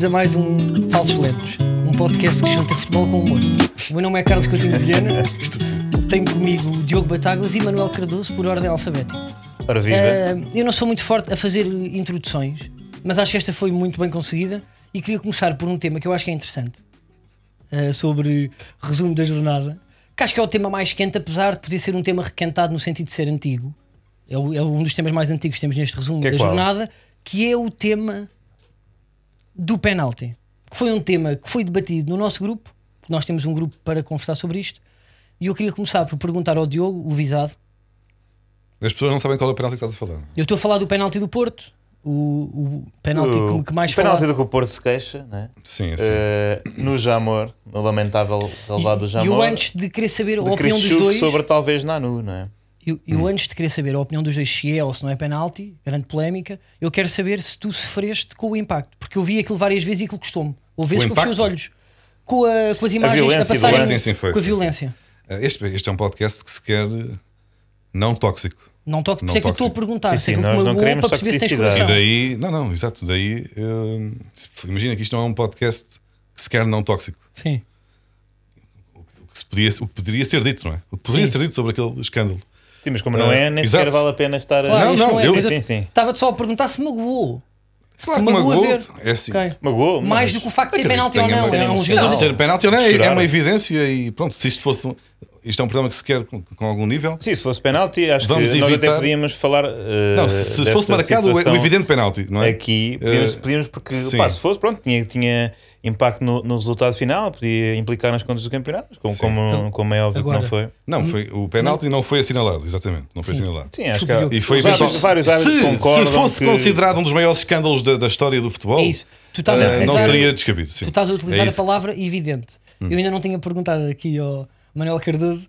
bem-vindos a mais um Falsos Lentos, um podcast que junta futebol com humor. O meu nome é Carlos Coutinho de Viana, tenho comigo Diogo Batáguas e Manuel Cardoso por ordem alfabética. Ora viva. Uh, eu não sou muito forte a fazer introduções, mas acho que esta foi muito bem conseguida e queria começar por um tema que eu acho que é interessante, uh, sobre resumo da jornada, que acho que é o tema mais quente, apesar de poder ser um tema requentado no sentido de ser antigo. É, o- é um dos temas mais antigos que temos neste resumo Que é da jornada, que é o tema do penalti. Que foi um tema que foi debatido no nosso grupo. Nós temos um grupo para conversar sobre isto. E eu queria começar por perguntar ao Diogo, o visado. As pessoas não sabem qual é o penalti que estás a falar. Eu estou a falar do penalti do Porto, o, o penalti O- que, que mais o penalti do que o Porto se queixa, né? Sim, sim. Eh, no Jamor, no lamentável relevado do E Jamor. eu antes de querer saber a opinião dos dois, sobre talvez Nanu, não é? Eu, eu antes de querer saber a opinião dos dois se é ou se não é penalti, grande polémica, eu quero saber se tu sofreste com o impacto, porque eu vi aquilo várias vezes e aquilo custou-me. Houve vezes fechei os impacto? olhos com, a- com as imagens a, passarem violência. Sim, sim, foi. com a violência. Eh, Este, este é um podcast que se quer eh, não tóxico. Não toque, por isso é que eu estou a tóxico. perguntar Sim, sim, nós que não queremos para perceber se tens toxicidade. E coração. daí, não, não, exato. Daí, eh, imagina que isto não é um podcast que se quer não tóxico. Sim. O que, se podia, o que poderia ser dito, não é? O que poderia Sim. ser dito sobre aquele escândalo. Sim, mas como não é, nem exato. sequer vale a pena estar Claro, Não, isto não, é, eu- mas Sim, sim. Estava-te só a perguntar se magoou. Se que magoou a ver. É assim. Ok. Magoou. Mais do que o facto de ser penalti ou não. É um Não, jogador. Não, ser penalti ou não é, é uma evidência e pronto, se isto fosse. um- Isto é um programa que se quer com, com algum nível. Sim, se fosse penalti, acho Vamos que nós até evitar- podíamos falar. eh, Não, se, fosse marcado o, situação o evidente penalti, não é? Aqui, podíamos, Eh, podíamos porque pá, se fosse, pronto, tinha, tinha impacto no, no resultado final, podia implicar nas contas do campeonato, como, Sim. como, como é óbvio Agora- que não foi. Não, foi, o penalti não foi assinalado, exatamente. Não foi Sim. assinalado. Sim, acho Super que. E foi vários, vários árbitros se, concordam se fosse que- considerado um dos maiores escândalos da, da história do futebol, É isso. Tu estás a eh, utilizar- não seria descabido. Sim. Tu estás a utilizar É a. Hum. palavra evidente. Eu ainda não tinha perguntado aqui ao Manuel Cardoso.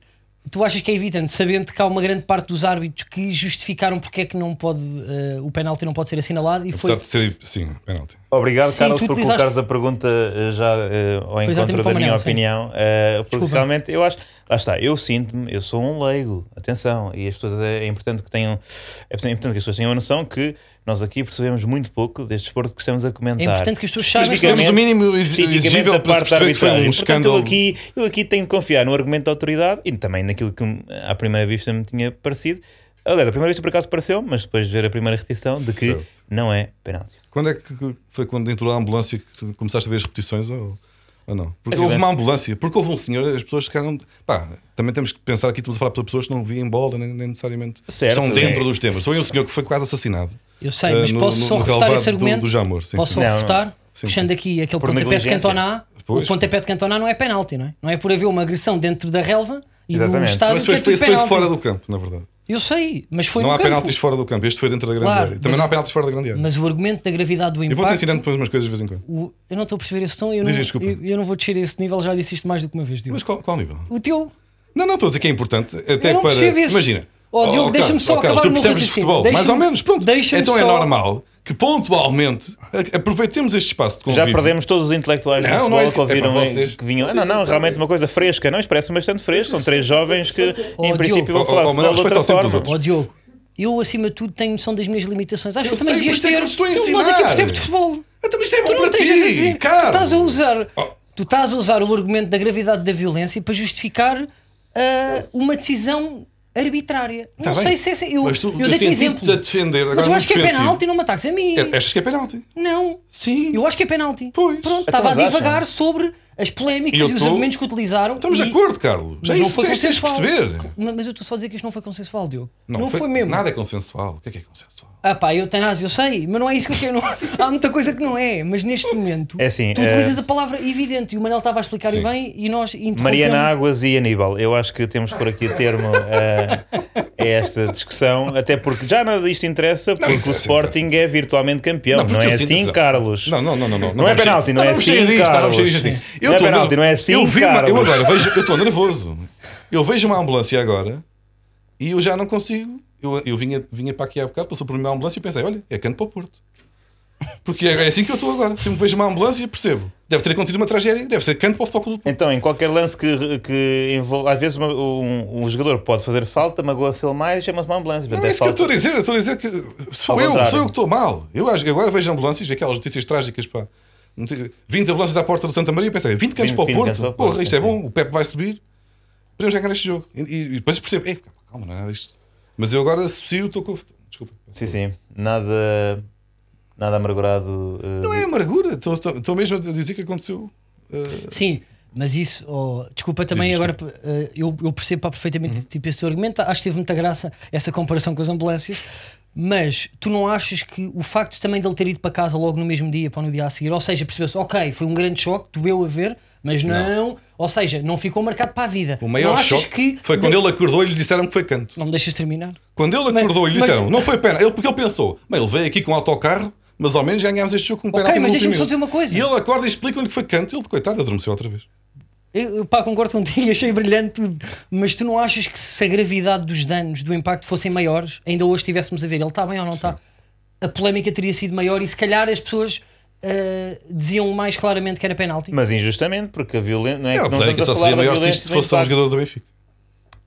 Tu achas que é evidente, sabendo que há uma grande parte dos árbitros que justificaram porque é que não pode, eh, o penalti não pode ser assinalado e foi. Apesar de ser, sim, penalti. Obrigado, Sim, Carlos, por utilizaste- colocares a pergunta eh, já eh, ao Foi encontro da minha Manel, opinião. eh, porque Desculpa. realmente eu acho, lá está, eu sinto-me, eu sou um leigo, atenção, e as pessoas é, é importante que tenham, é importante que as pessoas tenham a noção que nós aqui percebemos muito pouco deste desporto que estamos a comentar. É importante que as pessoas saibam. Temos o mínimo exigível para parte perceber que foi um. Portanto, escândalo. eu aqui, eu aqui tenho de confiar no argumento da autoridade e também naquilo que à primeira vista me tinha parecido. Aliás, a primeira vista por acaso pareceu, mas depois de ver a primeira repetição de que Certo. não é penalti. Quando é que foi quando entrou a ambulância que começaste a ver as repetições ou, ou não? Porque houve uma ambulância, porque houve um senhor, as pessoas ficaram. Pá, também temos que pensar aqui, estamos a falar para pessoas que não vêem bola, nem, nem necessariamente Certo, dentro dos temas. Foi um senhor que foi quase assassinado. Eu sei, mas no- posso no- só no refutar esse do- argumento. Do, Jamor. Sim, posso sim. só Não, refutar, Sim, puxando aqui aquele Por pontapé de. Cantona. Pois. O pontapé de Cantona não é penalti, não é? Não é por haver uma agressão dentro da relva e do Exatamente. estádio Mas que foi, é foi, tudo isso foi fora do campo, na verdade. Eu sei, mas foi não há campo. penaltis fora do campo. Este foi dentro da grande Claro, área. Também mas- não há penaltis fora da grande área. Mas o argumento da gravidade do eu vou-te impacto. ensinando depois umas coisas de vez em quando. o- eu não estou a perceber esse tom. Eu Diz, não, eu, eu não vou descer a esse nível. Já disse isto mais do que uma vez. Diogo. Mas qual, qual nível? O teu. Não, não, estou a dizer que é importante. Até Eu não para. Imagina. Oh, Diogo, deixa-me só oh, acabar tu percebes de raciocínio. futebol, mais ou menos. Pronto. deixa-me Então é só- normal que pontualmente aproveitemos este espaço de convívio. Já perdemos todos os intelectuais Não, do não futebol é isso que que- é ouviram vocês. que vinham. Ah, não, não, realmente uma coisa fresca, não? Isto parece bastante fresco. São três jovens que, Oh, em princípio, Diogo. vão falar Oh, oh, de outra forma. Ó Diogo, eu acima de tudo tenho noção das minhas limitações. Acho Eu que também devias isso é ter. eu te estou a Eu- Nós aqui percebemos de futebol. Então isto é Tu bom não para tens a dizer. ti, Tu Carlos. estás a usar. Tu estás a usar o argumento da gravidade da violência para justificar ah, uma decisão arbitrária. Tá não bem. sei se é. se- Eu, Mas tu, eu dei-te um exemplo. a defender. Agora Mas eu acho que é penalti, não me ataques a mim. É- Achas que é penalti? Não. Sim. Eu acho que é penalti. Pois. Pronto, Então, estava a divagar sobre as polémicas E e os tô- argumentos que utilizaram. Estamos e- de acordo, Carlos. Já Mas não isso foi tens, tens de consensual. perceber. Mas mas eu estou só a dizer que isto não foi consensual, Diogo. Não, foi, mesmo. Nada é consensual. O que é que é consensual? Ah pá, eu tenho eu sei, mas não é isso que eu quero. não- Há muita coisa que não é, mas neste momento É assim, tu eh, utilizas a palavra evidente e o Manel estava a explicar Sim. bem e nós. Mariana Águas e Aníbal, eu acho que temos por aqui termo eh, a esta discussão, até porque já nada disto interessa, porque o interessa, Sporting é virtualmente campeão, não, porque é assim, Carlos? Não, não, não, não. Não, Não é penalti, não é assim, disto, Carlos. Não é penalti, não é assim, Eu vi uma, eu Carlos. agora vejo, eu estou nervoso. Eu vejo uma ambulância agora e eu já não consigo. Eu, eu vinha, vinha para aqui há bocado, passou por mim uma ambulância e pensei, olha, é canto para o Porto. Porque é, é assim que eu estou agora. Se me vejo uma ambulância, percebo. Deve ter acontecido uma tragédia, deve ser canto para o Futebol do Porto. Então, em qualquer lance que, que envolve, às vezes uma- um, um jogador pode fazer falta, magoa-se ele mais, chama-se uma ambulância. Não Portanto, é isso que eu falta- estou a dizer. Eu estou a dizer que sou Ao eu, contrário. sou eu que estou mal. Eu acho que agora vejo ambulâncias, aquelas notícias trágicas pá, 20 ambulâncias à porta do Santa Maria, pensei, 20 cantos 20 para o Porto, porra, Porto, isto é sim. bom, o Pepe vai subir, podemos ganhar este jogo. E, e depois percebo, "Ei, calma, não é disto. Mas eu agora associo, estou com. Desculpa. Sim, sim. Nada, nada amargurado. eh, Não é amargura, estou- estou estou mesmo a dizer que aconteceu. eh, Sim, mas isso, oh, desculpa também Diz, agora, eh, eu, eu percebo pá, perfeitamente tipo, esse teu argumento, acho que teve muita graça essa comparação com as ambulâncias, mas tu não achas que o facto também de ele ter ido para casa logo no mesmo dia, para no dia a seguir, ou seja, percebeu-se, ok, foi um grande choque, doeu a ver, mas não, ou seja, não ficou marcado para a vida. O maior não choque que foi quando ele acordou e lhe disseram que foi canto. Não me deixas terminar? Quando ele Mas- acordou e lhe mas- disseram, não foi pena, ele, porque ele pensou, ele veio aqui com um autocarro, mas ao menos ganhámos este jogo com um Ok, penalti mas deixa-me só dizer uma coisa. E ele acorda e explica-lhe que foi canto, ele, coitado, adormeceu outra vez. Eu, eu, pá, concordo contigo, achei brilhante tudo. Mas tu não achas que se a gravidade dos danos, do impacto fossem maiores, ainda hoje estivéssemos a ver, ele está bem ou não está, a polémica teria sido maior e se calhar as pessoas ah, diziam mais claramente que era penalti. Mas injustamente, porque a violência. Não é Não, que não a só seria maior se isto fosse um jogador do Benfica.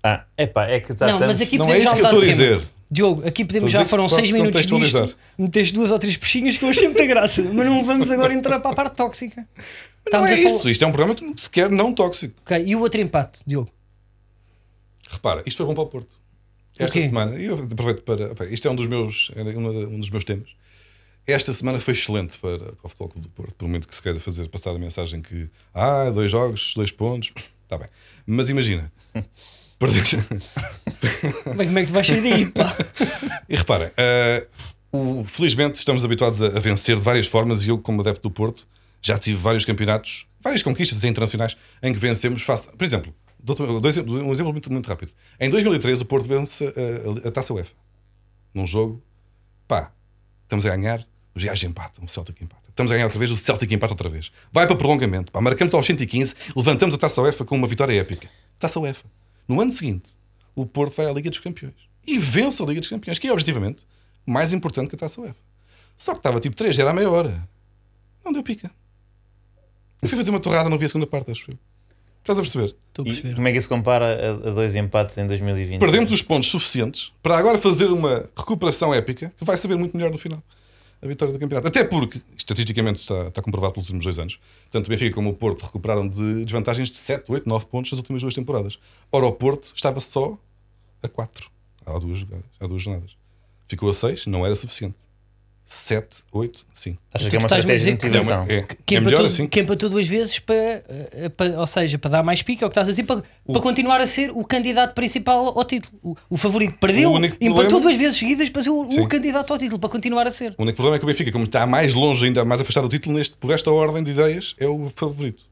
Ah, epá, é que está não, tanto- mas aqui Não podemos é já isso que eu estou a tema. dizer. Diogo, aqui podemos já foram que 6 podes minutos disto, meteste duas ou três peixinhas que eu achei muita graça, mas não vamos agora entrar para a parte tóxica. Não Estamos é a falar- isso, isto é um programa que sequer não tóxico. Ok, E o outro empate, Diogo? Repara, isto foi bom para o Porto. Esta quê? semana, e eu aproveito para. opa, Isto é um dos meus, é um dos meus temas. Esta semana foi excelente para, para o Futebol Clube do Porto. Pelo muito que se queira fazer passar a mensagem que ah, dois jogos, dois pontos, está bem. Mas imagina, perder- Bem, como é que tu vais sair daí, pá? E reparem, eh, o- felizmente estamos habituados a, a vencer de várias formas e eu, como adepto do Porto, já tive vários campeonatos, várias conquistas internacionais em que vencemos face. Por exemplo, um exemplo muito, muito rápido. Em 2013 o Porto vence a, a Taça UEFA. Num jogo, pá, estamos a ganhar, os gajos empatam, o Celtic empata. Estamos a ganhar outra vez, o Celtic empata outra vez. Vai para prolongamento, pá, marcamos aos 115, levantamos a Taça UEFA com uma vitória épica. Taça UEFA. No ano seguinte, o Porto vai à Liga dos Campeões e vence a Liga dos Campeões, que é objetivamente mais importante que a Taça UEFA. Só que estava tipo 3, era a meia hora. Não deu pica. Eu fui fazer uma torrada, não vi a segunda parte, acho eu. Estás a perceber? Estou a E perceber. como é que isso compara a, a dois empates em 2020? Perdemos os pontos suficientes para agora fazer uma recuperação épica que vai saber muito melhor no final. A vitória do campeonato. Até porque, estatisticamente, está, está comprovado pelos últimos dois anos, tanto o Benfica como o Porto recuperaram de desvantagens de 7, 8, 9 pontos nas últimas duas temporadas. Ora, o Porto estava só a 4 há duas, há duas jornadas. Ficou a 6, não era suficiente. 7, 8, 5. Acho Tu que é uma estás-me a estratégia de que- motivação. É, que é melhor empatou, assim. que empatou duas vezes para, eh, para- ou seja, para dar mais pique, é o que estás a dizer, para, para continuar a ser o candidato principal ao título. O, o favorito perdeu, O empatou problema- duas vezes seguidas para ser o, o Sim. candidato ao título, para continuar a ser. O único problema é que o Benfica, como está mais longe, ainda mais afastado do título, neste, por esta ordem de ideias, é o favorito.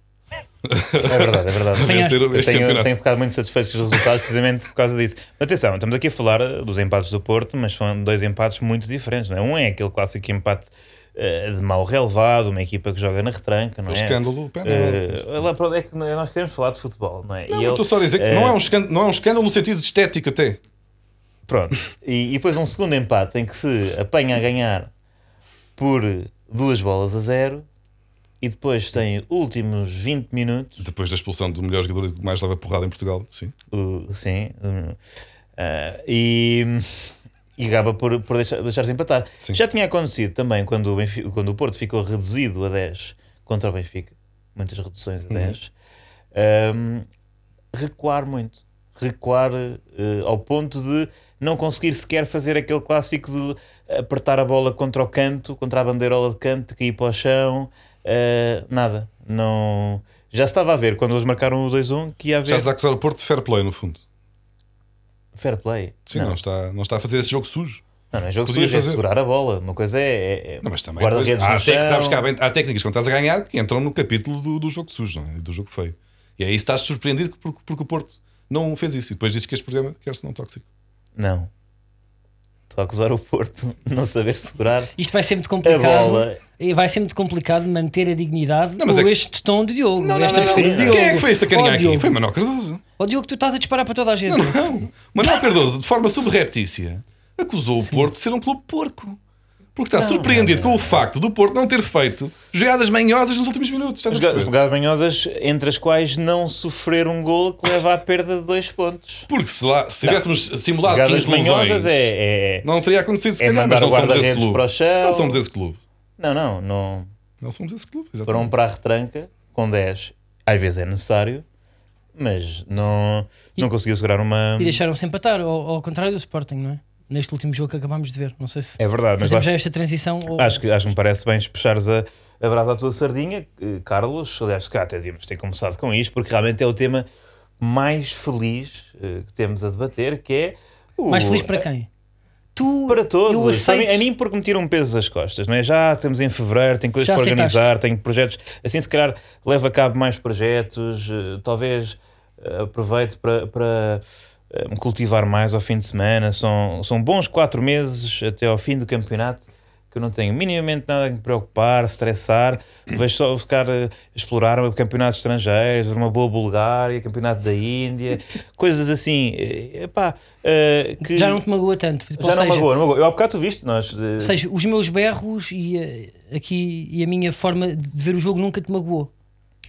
É verdade, é verdade. Eu este tenho, campeonato. tenho ficado muito satisfeito com os resultados precisamente por causa disso. Atenção, estamos aqui a falar eh, dos empates do Porto, mas são dois empates muito diferentes. Não é? Um é aquele clássico empate eh, de mau relevado, uma equipa que joga na retranca, não O é? escândalo, o penalti. Eh, lá para onde é que nós queremos falar de futebol, não é? Não, E eu estou só a dizer que eh, não, é um escândalo, não é um escândalo no sentido estético até. Pronto. E, e depois um segundo empate em que se apanha a ganhar por duas bolas a zero e depois tem últimos 20 minutos Depois da expulsão do melhor jogador que mais leva porrada em Portugal, sim. o- sim ah, e, e acaba por, por deixar, deixar-se empatar. Sim. Já tinha acontecido também quando o, Benfica- quando o Porto ficou reduzido a 10 contra o Benfica, muitas reduções a 10, ahm, recuar muito. Recuar eh, ao ponto de não conseguir sequer fazer aquele clássico de apertar a bola contra o canto, contra a bandeirola de canto, cair para o chão, eh, nada. Não... Já se estava a ver quando eles marcaram o 2-1 que ia haver Estás a acusar o Porto de fair play, no fundo. fair play. Sim, não, não. está, não está a fazer esse jogo sujo. Não, não é jogo Podia sujo, é fazer. segurar a bola. Uma coisa é, é- é Não, mas também depois, guarda-redes há, tec- bem- há técnicas quando estás a ganhar que entram no capítulo do, do jogo sujo, não é? do jogo feio. E aí estás surpreendido porque, porque o Porto não fez isso. E depois dizes que este programa quer-se não tóxico. Não. Estou a acusar o Porto de não saber segurar Isto vai ser muito a complicado. bola. Vai ser muito complicado manter a dignidade Não, mas com é este tom de Diogo. Não, não, esta não, não. postura de Diogo. Quem é que foi esse a carinha Oh, aqui? Diogo. Foi Manuel Cardoso. Oh, Diogo, tu estás a disparar para toda a gente. Não, não. Manuel Cardoso, de forma subreptícia, acusou o Porto de ser um clube porco. Porque está surpreendido com o facto do Porto não ter feito jogadas manhosas nos últimos minutos. Jogadas manhosas, entre as quais não sofrer um gol que leva à perda de dois pontos. Porque se, lá, se tivéssemos simulado Jogadas 15 lesões, manhosas é. é- não teria acontecido se É calhar, mas não somos esse clube. Não somos esse clube. Não, não, não. Nós somos esse clube, Foram exatamente. para a retranca com 10. Às vezes é necessário, mas não, não conseguiu segurar uma. E deixaram-se empatar, ao, ao contrário do Sporting, não é? Neste último jogo que acabámos de ver. Não sei se É verdade, mas acho, já esta transição ou... acho, que, acho que me parece bem despechares a, a brasa à tua sardinha, eh, Carlos. Aliás, calhar até devíamos ter começado com isto, porque realmente é o tema mais feliz eh, que temos a debater, que é. O, Mais feliz para quem? Tu, Para todos. aceito. A mim, a mim porque me tiram um peso das costas, não é? Já estamos em fevereiro, tenho coisas Já para aceitaste. organizar, tenho projetos. Assim, se calhar, levo a cabo mais projetos, eh, talvez eh, aproveito para, para eh, me cultivar mais ao fim de semana. São, são bons quatro meses até ao fim do campeonato que eu não tenho minimamente nada a me preocupar, estressar. Vejo só ficar a explorar campeonatos estrangeiros, uma boa Bulgária, campeonato da Índia, coisas assim. Epá, eh, que Já não te magoa tanto. Tipo, já não seja, magoa, não magoa. Eu há bocado tu viste, nós. eh, Ou seja, os meus berros e, eh, aqui, e a minha forma de ver o jogo nunca te magoou.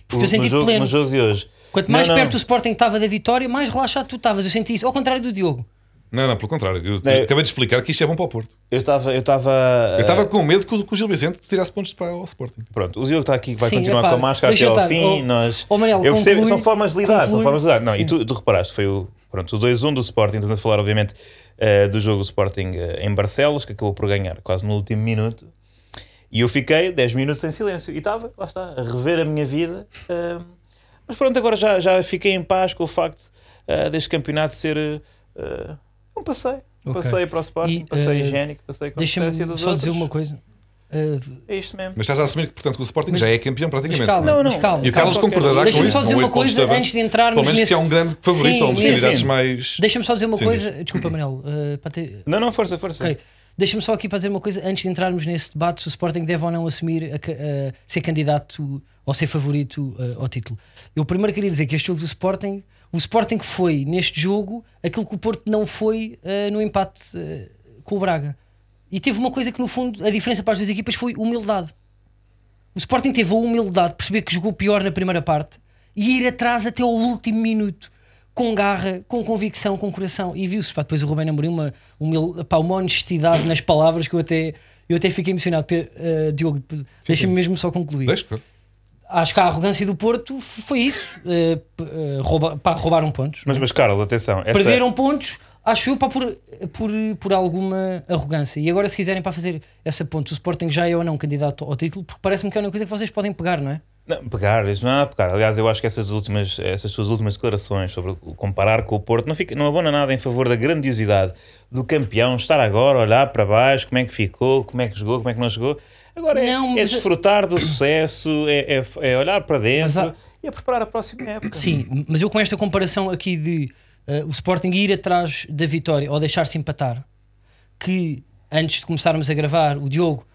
Porque eu no senti-te jogo, pleno. no jogo de hoje. Quanto Não, mais não. perto o Sporting estava da vitória, mais relaxado tu estavas. Eu senti isso. Ao contrário do Diogo. Não, não, pelo contrário. Eu É. acabei de explicar que isto é bom para o Porto. Eu estava. Eu estava. Eu estava com medo que o, que o Gil Vicente tirasse pontos para o Sporting. Pronto, o Diogo está aqui que vai Sim, continuar epá, com a máscara até ao fim. Oh, nós, oh, Manel, eu percebo, conclui- são formas de lidar. São conclui. formas de lidar. Não, Sim. e tu, tu reparaste, foi o, pronto, o 2-1 do Sporting. Estamos a falar, obviamente, eh, do jogo do Sporting eh, em Barcelos, que acabou por ganhar quase no último minuto. E eu fiquei 10 minutos em silêncio. E estava, lá está, a rever a minha vida. eh, mas pronto, agora já, já fiquei em paz com o facto eh, deste campeonato ser eh, um passeio. Um Ok. passeio para o Sporting, E, um passeio eh, higiênico, passeio com Deixa-me distância dos só outros. dizer uma coisa. Eh, É isto mesmo. Mas estás a assumir que, portanto, que o Sporting Mas- já é campeão praticamente. calma, Não, mas não. calma. E o. Carlos concordará com Deixa-me isso. só dizer com uma coisa avanço. antes de entrarmos Pelo menos nesse... que é um grande favorito, Sim, ou um dos candidatos mais. Deixa-me só dizer uma Sim, coisa. Desculpa, Manel. eh, para ter- Não, não, força, força. Ok. Deixa-me só aqui fazer uma coisa antes de entrarmos nesse debate se o Sporting deve ou não assumir a a ser candidato ou ser favorito ao título. Eu primeiro queria dizer que este jogo do Sporting, o Sporting foi neste jogo aquilo que o Porto não foi eh, no empate eh, com o Braga. E teve uma coisa que no fundo a diferença para as duas equipas foi humildade. O Sporting teve a humildade de perceber que jogou pior na primeira parte e ir atrás até ao último minuto, com garra, com convicção, com coração. E viu-se, depois o Rubén Amorim, uma, humil- pá, uma honestidade nas palavras que eu até, eu até fiquei emocionado. Eh, Diogo, deixa-me mesmo só concluir. Deixa. Acho que a arrogância do Porto foi isso. eh, rouba, pá, roubaram pontos. Mas, mas Carlos, atenção. Essa... Perderam pontos, acho eu, pá, por, por, por alguma arrogância. E agora, se quiserem para fazer essa ponte, o Sporting já é ou não candidato ao título, porque parece-me que é uma coisa que vocês podem pegar, não é? Não, pegar, isso não é pegar. Aliás, eu acho que essas últimas, essas suas últimas declarações sobre comparar com o Porto não, fica, não abona nada em favor da grandiosidade do campeão, estar agora, olhar para baixo, como é que ficou, como é que jogou, como é que não jogou. Agora é, Não, é desfrutar do sucesso, é, é, é olhar para dentro há- e é preparar a próxima época. Sim, mas eu com esta comparação aqui de eh, o Sporting ir atrás da vitória ou deixar-se empatar, que antes de começarmos a gravar, o Diogo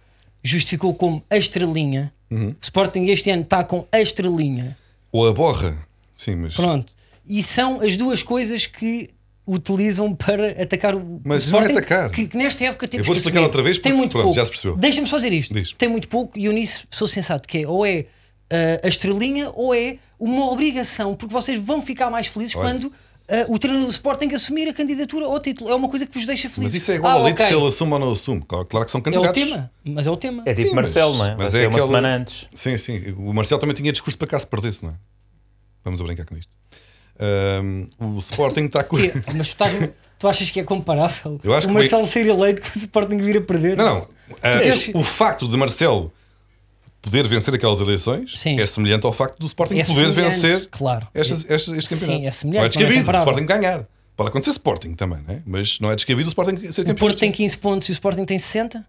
justificou como a estrelinha. Uhum. O Sporting este ano está com a estrelinha. Ou a borra. Sim, mas. Pronto. E são as duas coisas que utilizam para atacar o Mas o não é Sporting, atacar. Que, que nesta época temos vou que explicar outra vez Tem porque, muito pronto, pouco. já se percebeu. Deixa-me só dizer isto. Diz. Tem muito pouco e eu nisso sou sensato, que é ou é ah, a estrelinha ou é uma obrigação, porque vocês vão ficar mais felizes Olha. quando ah, o treinador do Sporting assumir a candidatura ao título. É uma coisa que vos deixa felizes. Mas isso é igual ah, ao litro ok. se ele assume ou não assume. Claro, claro que são É o candidatos. tema, mas é o tema. É tipo Sim, Marcelo, mas- não é? mas Vai é uma aquela- semana antes. Sim, sim. O Marcelo também tinha discurso para caso perdesse, não é? Vamos a brincar com isto. Ahm, o Sporting está com. Mas tu, estás- tu achas que é comparável? Eu acho o que Marcelo ser eleito com o Sporting vir a perder? Não, não. Ah, o facto de Marcelo poder vencer aquelas eleições Sim. é semelhante ao facto do Sporting É poder vencer claro. estas, estas, este Sim, campeonato. é semelhante, Não é é descabido o comparável. Sporting ganhar. Pode acontecer Sporting também, né? mas não é descabido o Sporting ser O campeão. Porto tem 15 pontos e o Sporting tem 60?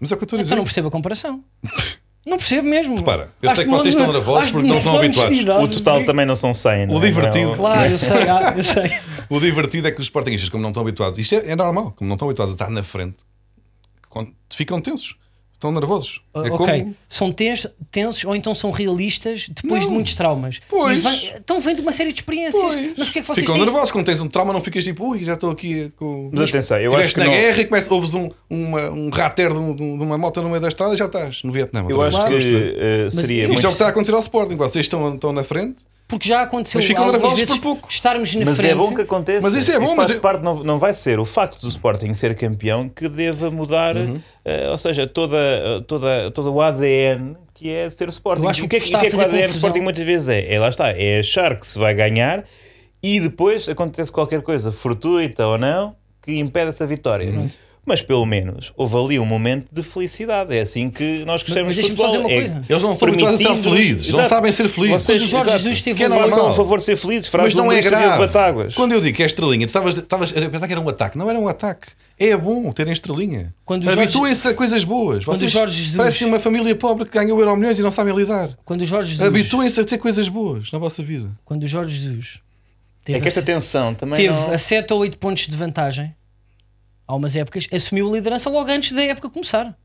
Mas é o que eu estou a dizer. Então não percebo a comparação. Não percebo mesmo. Repara, eu Acho sei que vocês estão nervosos porque não estão habituados. O total também não são 100. não O é? divertido. É? Claro, eu sei, ah, eu sei. O divertido é que os Sportingistas, como não estão habituados, isto é, é normal, como não estão habituados a estar na frente, quando ficam tensos, estão nervosos. É Ah, ok, como. são tens- tensos ou então são realistas depois Não. de muitos traumas. Pois. E vem- Estão vendo uma série de experiências. Pois. Mas o que é que vocês Ficam têm? nervosos quando tens um trauma, não ficas tipo, ui, já estou aqui com. Mas atenção, eu Estiveste acho que na não- guerra e começa, ouves um, uma, um rater de, um- de uma moto no meio da estrada e já estás no Vietnã. Eu acho que eh, seria muito Isto é o que está a acontecer ao Sporting. Vocês estão, estão na frente, Porque já aconteceu Mas ficam nervosos vezes por pouco. estarmos na Mas frente. é bom que aconteça. Mas isso é bom, faz mas é- parte, não, não vai ser o facto do Sporting ser campeão que deva mudar, Uhum. Eh, ou seja, toda, toda, todo o ADN que é ser o Sporting. O que que é que, é que o ADR confusão. Sporting muitas vezes é? é? Lá está, é achar que se vai ganhar e depois acontece qualquer coisa, fortuita ou não, que impede essa vitória. Mas pelo menos houve ali um momento de felicidade. É assim que nós crescemos mas de futebol. dizer uma É coisa. Eles não estão habituados a estar felizes, não Exato. sabem ser felizes. Vocês, Quando o Jorge exato, Jesus teve é um- favor de ser felizes, Mas não é grave. Quando eu digo que é estrelinha, tu estavas a pensar que era um ataque. Não era um ataque. É bom terem estrelinha. Jorge- Habituem-se a coisas boas. Vocês Jorge Jesus- parecem uma família pobre que ganhou euro milhões e não sabem lidar. Quando Jorge Jesus, Habituem-se a ter coisas boas na vossa vida. quando o Jorge Jesus teve, É que essa tensão também teve não... a 7 ou 8 pontos de vantagem, há umas épocas, assumiu a liderança logo antes da época começar.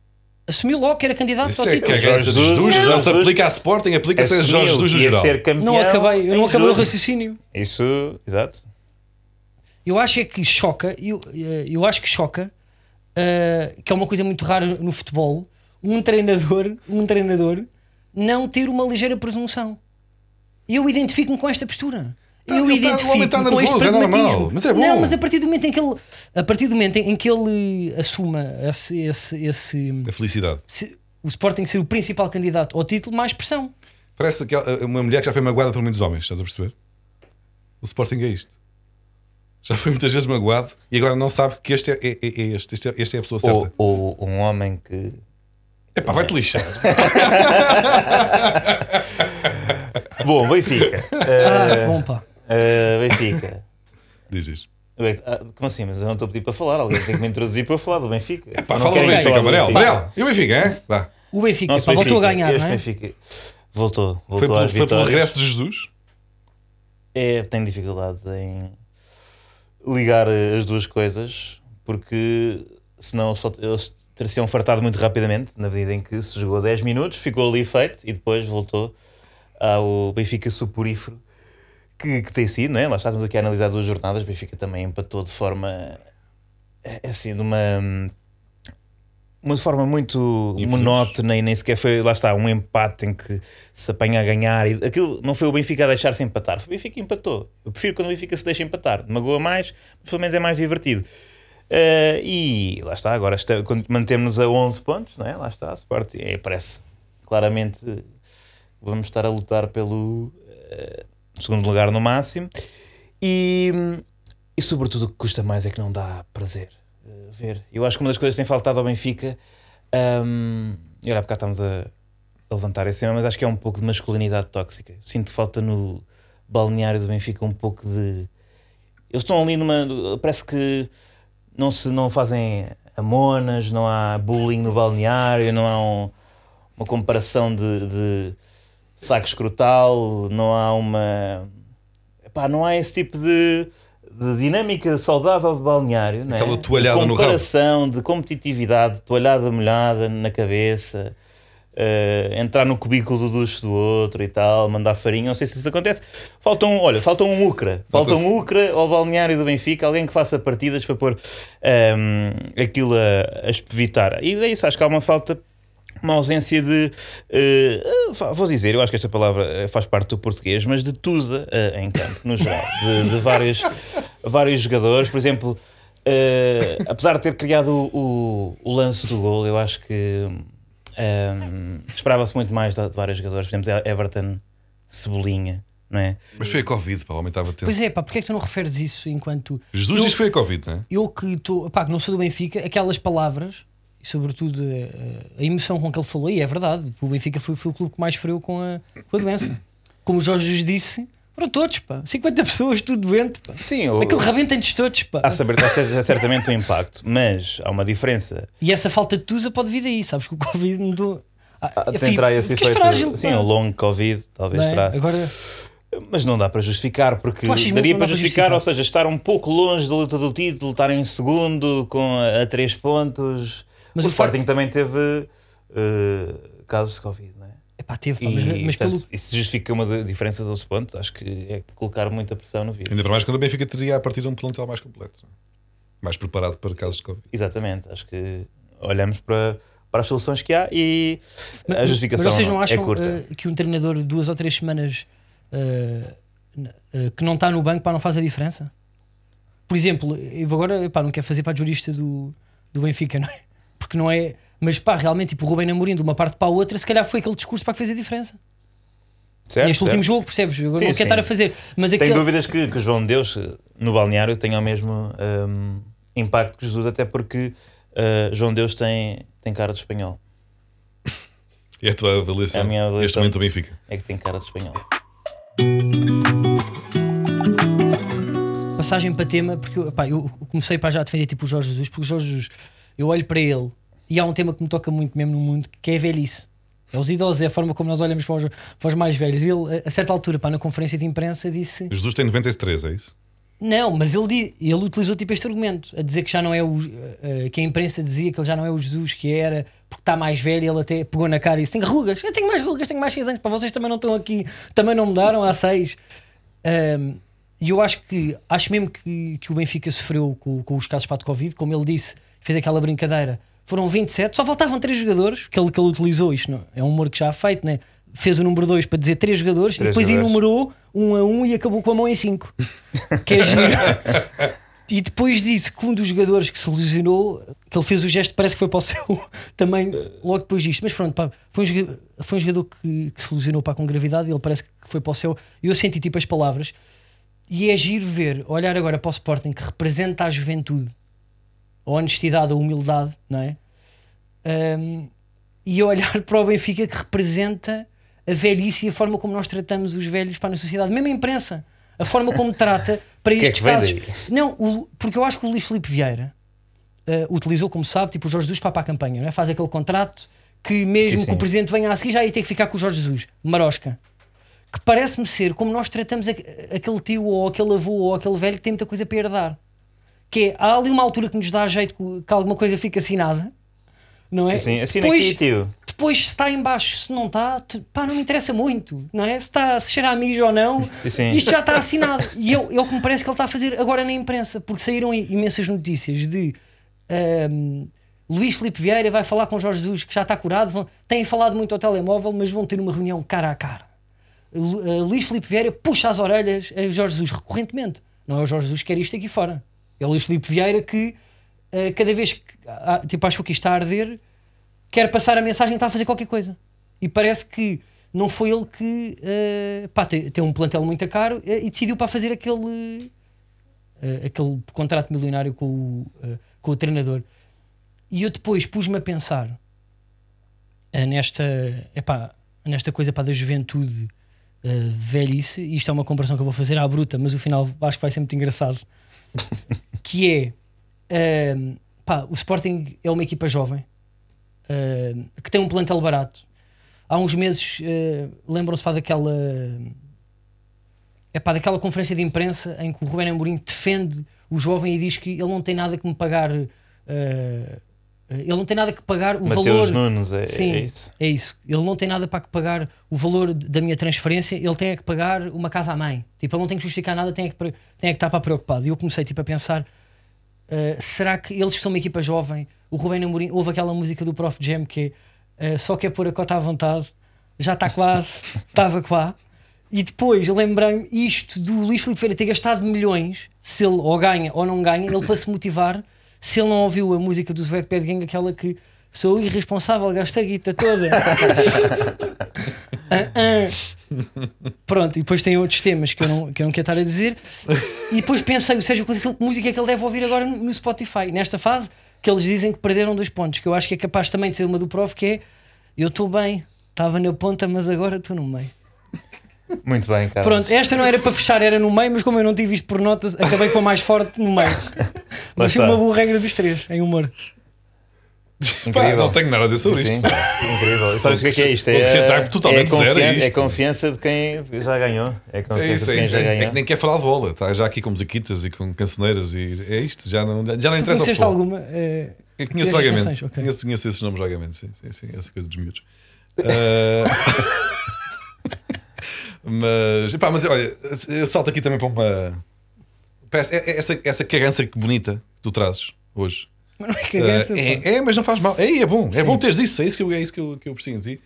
Assumiu logo que era candidato Isso ao é título. que de Jorge Jesus Jesus- não se Jesus- aplica a Sporting, aplica-se a Jorge Jesus no geral. ser campeão Não acabei, eu não acabei o raciocínio. Isso, exato. Eu acho é que choca, eu, eh, eu acho que choca, eh, que é uma coisa muito rara no futebol, um treinador, um treinador não ter uma ligeira presunção. Eu identifico-me com esta postura. Tá, Eu identifico homem tá com este nervoso, é normal, pragmatismo. mas é bom. Não, mas a partir do momento em que ele, a partir do momento em que ele assuma esse, esse, esse, A felicidade. se- o Sporting ser o principal candidato ao título, mais pressão. Parece que uma mulher que já foi magoada por muitos homens, estás a perceber? O Sporting é isto. Já foi muitas vezes magoado e agora não sabe que este é, é- é- é este, este é, este é a pessoa Ou, certa. ou um homem que. Epá, vai-te lixar. Bom, Benfica. Ah, Eh, bom pá. Eh, Benfica. Diz isto. Ué, ah, Como assim? Mas eu não estou a pedir para falar. Alguém tem que me introduzir para eu falar do Benfica. Epá, Não fala do Benfica, falar do Manel. Benfica. Manel, e o Benfica, é? Vá. O Benfica Nosso pá, voltou a Benfica, ganhar, não é? Benfica voltou. Foi Voltou pelo, às foi pelo regresso de Jesus? É, tenho dificuldade em ligar eh, as duas coisas, porque senão só, eles teriam fartado muito rapidamente, na medida em que se jogou 10 minutos, ficou ali feito e depois voltou ao Benfica suporífero que, que tem sido, não é? Lá estávamos aqui a analisar duas jornadas, o Benfica também empatou de forma é, assim, de uma uma forma muito Infeliz. monótona e nem sequer foi, lá está, um empate em que se apanha a ganhar. E aquilo não foi o Benfica a deixar-se empatar, foi o Benfica que empatou. Eu prefiro quando o Benfica se deixa empatar, magoa mais, mas pelo menos é mais divertido. Eh, e lá está, agora está, quando mantemos a 11 pontos, não é? lá está, Sporting, é, parece claramente vamos estar a lutar pelo eh, segundo lugar no máximo. E, e sobretudo o que custa mais é que não dá prazer eh, ver. Eu acho que uma das coisas que tem faltado ao Benfica, um, e olha, bocado estamos a, a levantar esse tema, mas acho que é um pouco de masculinidade tóxica. Sinto falta no balneário do Benfica um pouco de. Eles estão ali numa. Parece que não se não fazem amonas, não há bullying no balneário, não há um- uma comparação de, de saco escrotal, não há uma. Epá, não há esse tipo de, de dinâmica saudável de balneário, não é? Aquela toalhada de no comparação, de competitividade, toalhada molhada na cabeça. eh, entrar no cubículo do duche do outro e tal, mandar farinha, não sei se isso acontece. Falta um, olha, falta um Ucra, falta um Ucra ao balneário do Benfica, alguém que faça partidas para pôr ehm, aquilo a, a espevitar. E daí isso acho que há uma falta uma ausência de. eh, vou dizer, eu acho que esta palavra eh, faz parte do português, mas de tusa eh, em campo, no geral. De, de vários, vários jogadores. Por exemplo, eh, apesar de ter criado o, o, o lance do gol, eu acho que ehm, esperava-se muito mais de, de vários jogadores. Por exemplo, Everton, Cebolinha, não é? Mas foi a Covid, pá, o homem estava tenso. Pois é, pá, porque é que tu não referes isso enquanto. Jesus Eu- disse que foi a Covid, não é? eu que estou, pá, que não sou do Benfica, aquelas palavras e sobretudo a emoção com que ele falou, e é verdade, o Benfica foi, foi o clube que mais sofreu com a, com a doença. Como o Jorge disse, foram todos, pá, 50 pessoas, tudo doente, pá. Sim, o, Aquilo rebenta-nos todos, pá. há saber, há cer- certamente um impacto, mas há uma diferença. E essa falta de tusa pode vir daí, sabes que o Covid mudou. Ah, Tem fico- terá esse ficas efeito. frágil, sim, pá. o long Covid, talvez é? terá. Agora, Mas não dá para justificar, porque daria para para justificar, justificar? ou seja, estar um pouco longe da luta do título, estar em segundo, com a, a três pontos. Mas o o facto- Sporting também teve eh, casos de Covid, não é? epá, teve, pá, E, mas, mas portanto, pelo. isso justifica uma diferença de 12 pontos. Acho que é colocar muita pressão no vídeo. Ainda para mais quando o Benfica teria a partir de um plantel mais completo. é? Mais preparado para casos de Covid. Exatamente. Acho que olhamos para, para as soluções que há e Mas- a justificação mas vocês não é acham curta. eh, que um treinador duas ou três semanas n- eh, que não está no banco para não faz a diferença? Por exemplo, eu agora epá, não quero fazer para a jurista do, do Benfica, não é? Porque não é. Mas pá, realmente, tipo, o Rubem Amorim de uma parte para a outra, se calhar foi aquele discurso para que fez a diferença. Certo, Neste certo. último jogo, percebes? Eu Sim, não quero estar a fazer. Mas Tenho aquele. dúvidas que, que João de Deus no balneário tenha o mesmo hum, impacto que Jesus, até porque eh, João de Deus tem, tem cara de espanhol. É a tua avaliação. É a minha avaliação. Este momento também fica. É que tem cara de espanhol. passagem para tema, porque eu, pá, eu comecei para já a defender tipo o Jorge Jesus, porque o Jorge Jesus, eu olho para ele e há um tema que me toca muito mesmo no mundo, que é a velhice. É os idosos, é a forma como nós olhamos para os, para os mais velhos. Ele, a certa altura, pá, na conferência de imprensa, disse: Jesus tem 93, é isso? Não, mas ele, ele utilizou tipo este argumento, a dizer que já não é o. eh, que a imprensa dizia que ele já não é o Jesus que era, porque está mais velho. Ele até pegou na cara e disse: Tenho rugas, eu tenho mais rugas, tenho mais 6 anos. Para vocês também não estão aqui, também não mudaram há 6. E eu acho que acho mesmo que, que o Benfica sofreu com, com os casos para de Covid, como ele disse, fez aquela brincadeira. Foram 27, só faltavam 3 jogadores que ele, que ele utilizou. Isto não, é um humor que já há feito, né? Fez o número 2 para dizer 3 jogadores Três e depois jogadores. enumerou um a um e acabou com a mão em 5. que é giro. E depois disse que um dos jogadores que se lesionou, que ele fez o gesto, parece que foi para o céu também logo depois disto. Mas pronto, pá, foi um jogador, foi um jogador que, que se lesionou pá, com gravidade e ele parece que foi para o céu. E eu senti tipo as palavras. E é giro ver, olhar agora para o Sporting que representa a juventude, a honestidade, a humildade, não é? Um, e olhar para o Benfica que representa a velhice e a forma como nós tratamos os velhos para na sociedade, mesmo a imprensa, a forma como trata para que é estes que vem casos. daí? Não, o- porque eu acho que o Luís Filipe Vieira uh, utilizou, como sabe, tipo o Jorge Jesus para, para a campanha, não é? faz aquele contrato que mesmo Sim, que o presidente venha a seguir já ia ter que ficar com o Jorge Jesus, marosca. Que parece-me ser como nós tratamos aqu- aquele tio ou aquele avô ou aquele velho que tem muita coisa para herdar. Que é, há ali uma altura que nos dá jeito que- alguma coisa fica assinada, não é? Sim, assina Depois- aqui, tio. depois se está em baixo, se não está, pá, não me interessa muito, não é? Se está se cheira a mijo ou não, Sim. isto já está assinado. E eu, eu que me parece que ele está a fazer agora na imprensa, porque saíram imensas notícias de ahm, Luís Filipe Vieira vai falar com Jorge Jesus, que já está curado, vão, têm falado muito ao telemóvel, mas vão ter uma reunião cara a cara. Ah, Luís Filipe Vieira puxa as orelhas a Jorge Jesus recorrentemente. Não é o Jorge Jesus que quer isto aqui fora. É o Luís Filipe Vieira que ah, cada vez que ah, tipo, acho que está a arder, quer passar a mensagem e está a fazer qualquer coisa. E parece que não foi ele que eh, pá, tem, tem um plantel muito caro eh, e decidiu para fazer aquele, eh, aquele contrato milionário com o, com o treinador. E eu depois pus-me a pensar nesta, epá, nesta coisa pá, da juventude velhice. Isto é uma comparação que eu vou fazer à bruta, mas o final acho que vai ser muito engraçado. que é ehm, pá, o Sporting é uma equipa jovem eh, que tem um plantel barato. Há uns meses eh, lembram-se daquela é pá, daquela conferência de imprensa em que o Rubén Amorim defende o jovem e diz que ele não tem nada que me pagar eh, ele não tem nada que pagar o Mateus valor Nunes, é, Sim. é isso. é isso. Ele não tem nada para que pagar o valor da minha transferência, ele tem é que pagar uma casa à mãe. Tipo, ele não tem que justificar nada, tem é que, tem é que estar para preocupado. E eu comecei tipo, a pensar: uh, será que eles que são uma equipa jovem, o Rubén Amorim, houve aquela música do Prof Jam que é uh, só quer pôr a cota à vontade, já está quase, estava quá. E depois lembrei-me isto do Luís Filipe Feira ter gastado milhões, se ele ou ganha ou não ganha, ele para se motivar, se ele não ouviu a música do Svetped Gang, aquela que sou irresponsável, gastei a guita toda. Ah, ah. Pronto, e depois tem outros temas que eu não, que eu não quero estar a dizer. E depois pensei, o Sérgio Conceição, que música é que ele deve ouvir agora no, no Spotify, nesta fase, que eles dizem que perderam dois pontos, que eu acho que é capaz também de ser uma do prof, que é eu estou bem, estava na ponta, mas agora estou no meio. Muito bem, Carlos. Pronto, esta não era para fechar, era no meio, mas como eu não tive isto por notas, acabei com a mais forte no meio. Mas uma boa regra dos três, em humor. Pá, Incrível. não tenho nada a dizer sobre Sim, isto. incrível. Sabes o que é, que é isto? É, acrescentar totalmente é, zero a confiança, isto. é confiança de quem já ganhou. É É confiança isso, de é quem isso. já É, ganhou. é que nem quer falar de bola, está já aqui com musiquitas e com cancioneiras e é isto, já não, já não Tu interessa conheceste alguma? eh, Eu conheço vagamente. canções, ok. Conheço, conheço esses nomes vagamente, sim, sim, sim, essa coisa dos miúdos. Ah, mas, epá, mas olha, eu salto aqui também para uma. Parece, é- é essa, essa cagança bonita que tu trazes hoje. mas não é Ah, cagança. pá. é, é, mas não faz mal. É, é bom, é Sim. bom teres isso. É isso que eu, é isso que eu, que eu preciso de ti.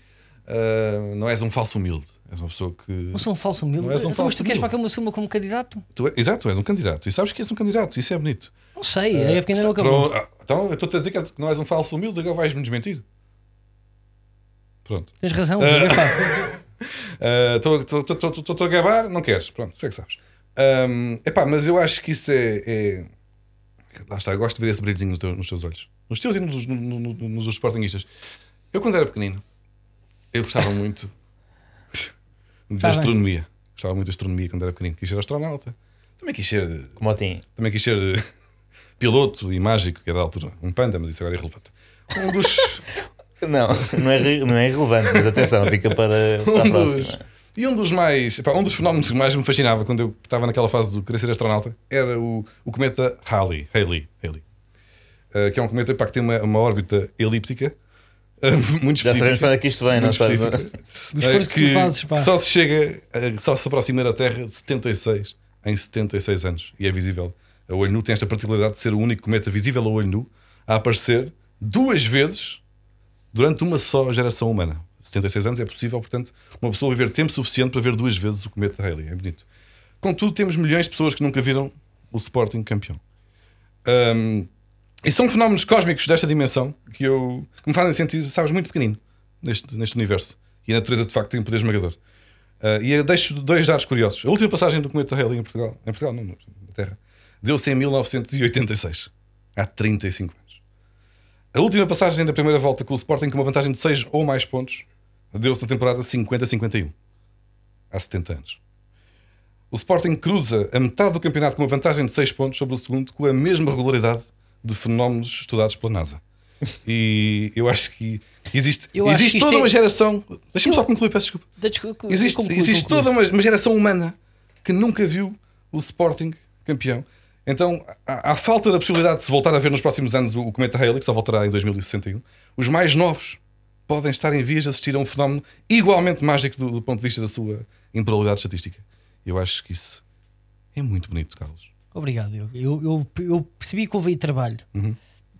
ah, não és um falso humilde. És uma pessoa que. Não sou um falso humilde. Não és um Então, mas falso tu queres humilde. para que eu me assuma como candidato? Tu, é- exato, tu és um candidato. E sabes que és um candidato. Isso é bonito. Não sei, a época ainda não acabou. Pro- ah, Então, eu estou-te a dizer que não és um falso humilde, agora vais-me desmentir. Pronto. Tens razão. Ah. Estou a gabar, não queres. Pronto, tu é que sabes. Ahm, epá, mas eu acho que isso é. é- Lá está, gosto de ver esse brilhozinho nos, teus- nos teus olhos. Nos teus e nos, no- no- no- nos dos sportinguistas. Eu, quando era pequenino, eu gostava muito de Tá bem. astronomia. Gostava muito de astronomia quando era pequenino. Quis ser astronauta. Também quis ser, Como Tim. também quis ser eh, piloto e mágico, que era da altura um panda, mas isso agora é irrelevante. Um dos. Não, não é, não é irrelevante, mas atenção, fica para, para a um dos, e um dos mais epá, um dos fenómenos que mais me fascinava quando eu estava naquela fase de querer ser astronauta era o, o cometa Halley, Halley, Halley Uh, que é um cometa epá, que tem uma, uma órbita elíptica uh, muito Já sabemos específica. para é que isto vem, não sabe? específica. O esforço Uh, que tu fazes, pá. que só se chega, uh, só se aproxima da Terra de 76 em 76 anos e é visível a olho nu. Tem esta particularidade de ser o único cometa visível a olho nu a aparecer duas vezes durante uma só geração humana. 76 anos é possível, portanto, uma pessoa viver tempo suficiente para ver duas vezes o cometa Halley. É bonito. Contudo, temos milhões de pessoas que nunca viram o Sporting campeão. Um, e são fenómenos cósmicos desta dimensão que, eu, que me fazem sentir, sabes, muito pequenino neste, neste universo. E a natureza, de facto, tem um poder esmagador. Uh, e deixo dois dados curiosos. A última passagem do cometa Halley em Portugal, em Portugal, não, na Terra, deu-se em 1986, há 35 anos. A última passagem da primeira volta com o Sporting com uma vantagem de 6 ou mais pontos deu-se na temporada 50-51, há 70 anos. O Sporting cruza a metade do campeonato com uma vantagem de 6 pontos sobre o segundo com a mesma regularidade de fenómenos estudados pela NASA. E eu acho que existe, Eu existe que toda é- uma geração. Deixa-me só concluir, peço desculpa. Desculpa, Existe, conclui, existe conclui. toda uma, uma geração humana que nunca viu o Sporting campeão. Então, à, à falta da possibilidade de se voltar a ver nos próximos anos o, o Cometa Halley, que só voltará em 2061, os mais novos podem estar em vias de assistir a um fenómeno igualmente mágico do, do ponto de vista da sua improbabilidade estatística. Eu acho que isso é muito bonito, Carlos. Obrigado. Eu, eu, eu percebi que houve aí trabalho.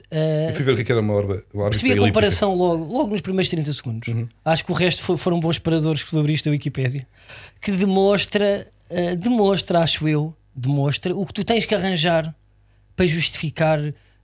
Eu fui ver o que é era uma orba, uma Percebi a comparação logo, logo nos primeiros 30 segundos. Acho que o resto foi- foram bons paradores que tu abriste da Wikipédia. Que demonstra, eh, demonstra, acho eu, demonstra o que tu tens que arranjar para justificar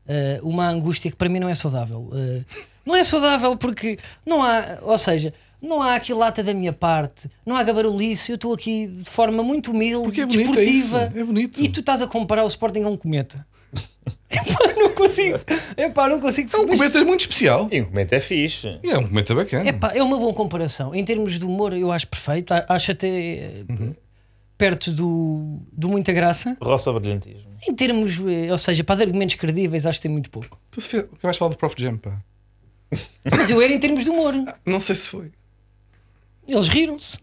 eh, uma angústia que para mim não é saudável. Eh, não é saudável porque não há, ou seja, não há aqui lata da minha parte, não há gabarulice, eu estou aqui de forma muito humilde, Porque é bonito, é isso, desportiva. é bonito. E tu estás a comparar o Sporting a um cometa. Epá, não consigo. Epá, não consigo. É um Mas- cometa muito especial. E o cometa é fixe. E é um cometa bacana. Epá, é uma boa comparação. Em termos de humor, eu acho perfeito. Acho até eh, perto do, do muita graça. Roça brilhantismo. Em termos, eh, ou seja, para argumentos credíveis, acho que tem muito pouco. Tu se fez- acabaste de falar do Prof Jam, pá. Mas eu era em termos de humor. Não sei se foi. Eles riram-se.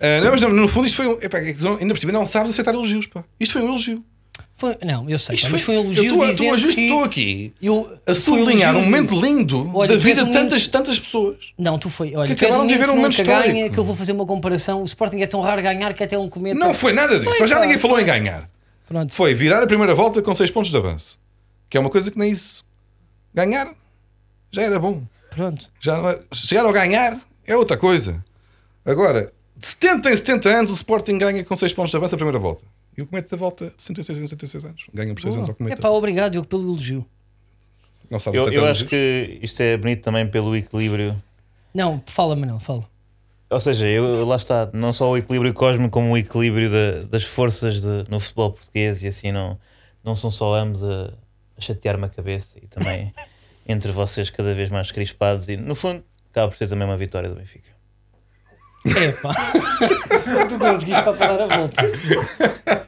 Ah, não, mas no, fundo isto foi um. Epá, é que tu não- ainda por cima não sabes aceitar elogios, pá. Isto foi um elogio. Foi- não, eu sei, Isto mas foi um elogio. Eu estou estou estou aqui eu, a um sublinhar um momento lindo Olha, da vida um de tantas, tantas pessoas. Não, tu foi. Olha, Que acabaram de viver um momento nunca ganha, histórico. que eu vou fazer uma comparação. O Sporting é tão raro ganhar que até um cometa. Não foi nada disso. Foi, Mas já ninguém falou em ganhar. Pronto. Foi virar a primeira volta com 6 pontos de avanço. Que é uma coisa que nem isso. Ganhar já era bom. Pronto. Já não é- chegar ao ganhar é outra coisa. Agora, de 70 em 70 anos, o Sporting ganha com 6 pontos de avanço a primeira volta. E o Cometa volta 66 em 76 anos. Ganha por 6 anos ao É Cometa. pá, obrigado, Diogo, pelo elogio. Não sabe Eu, aceitar eu acho que isto é bonito também pelo equilíbrio. Não, fala, Manel, fala. Ou seja, eu, lá está, não só o equilíbrio cósmico, como o equilíbrio da- das forças de- no futebol português e assim não, não são só ambos a, a chatear-me a cabeça e também entre vocês cada vez mais crispados e no fundo acaba por ser também uma vitória do Benfica. É pá. tu conseguiste para parar a volta.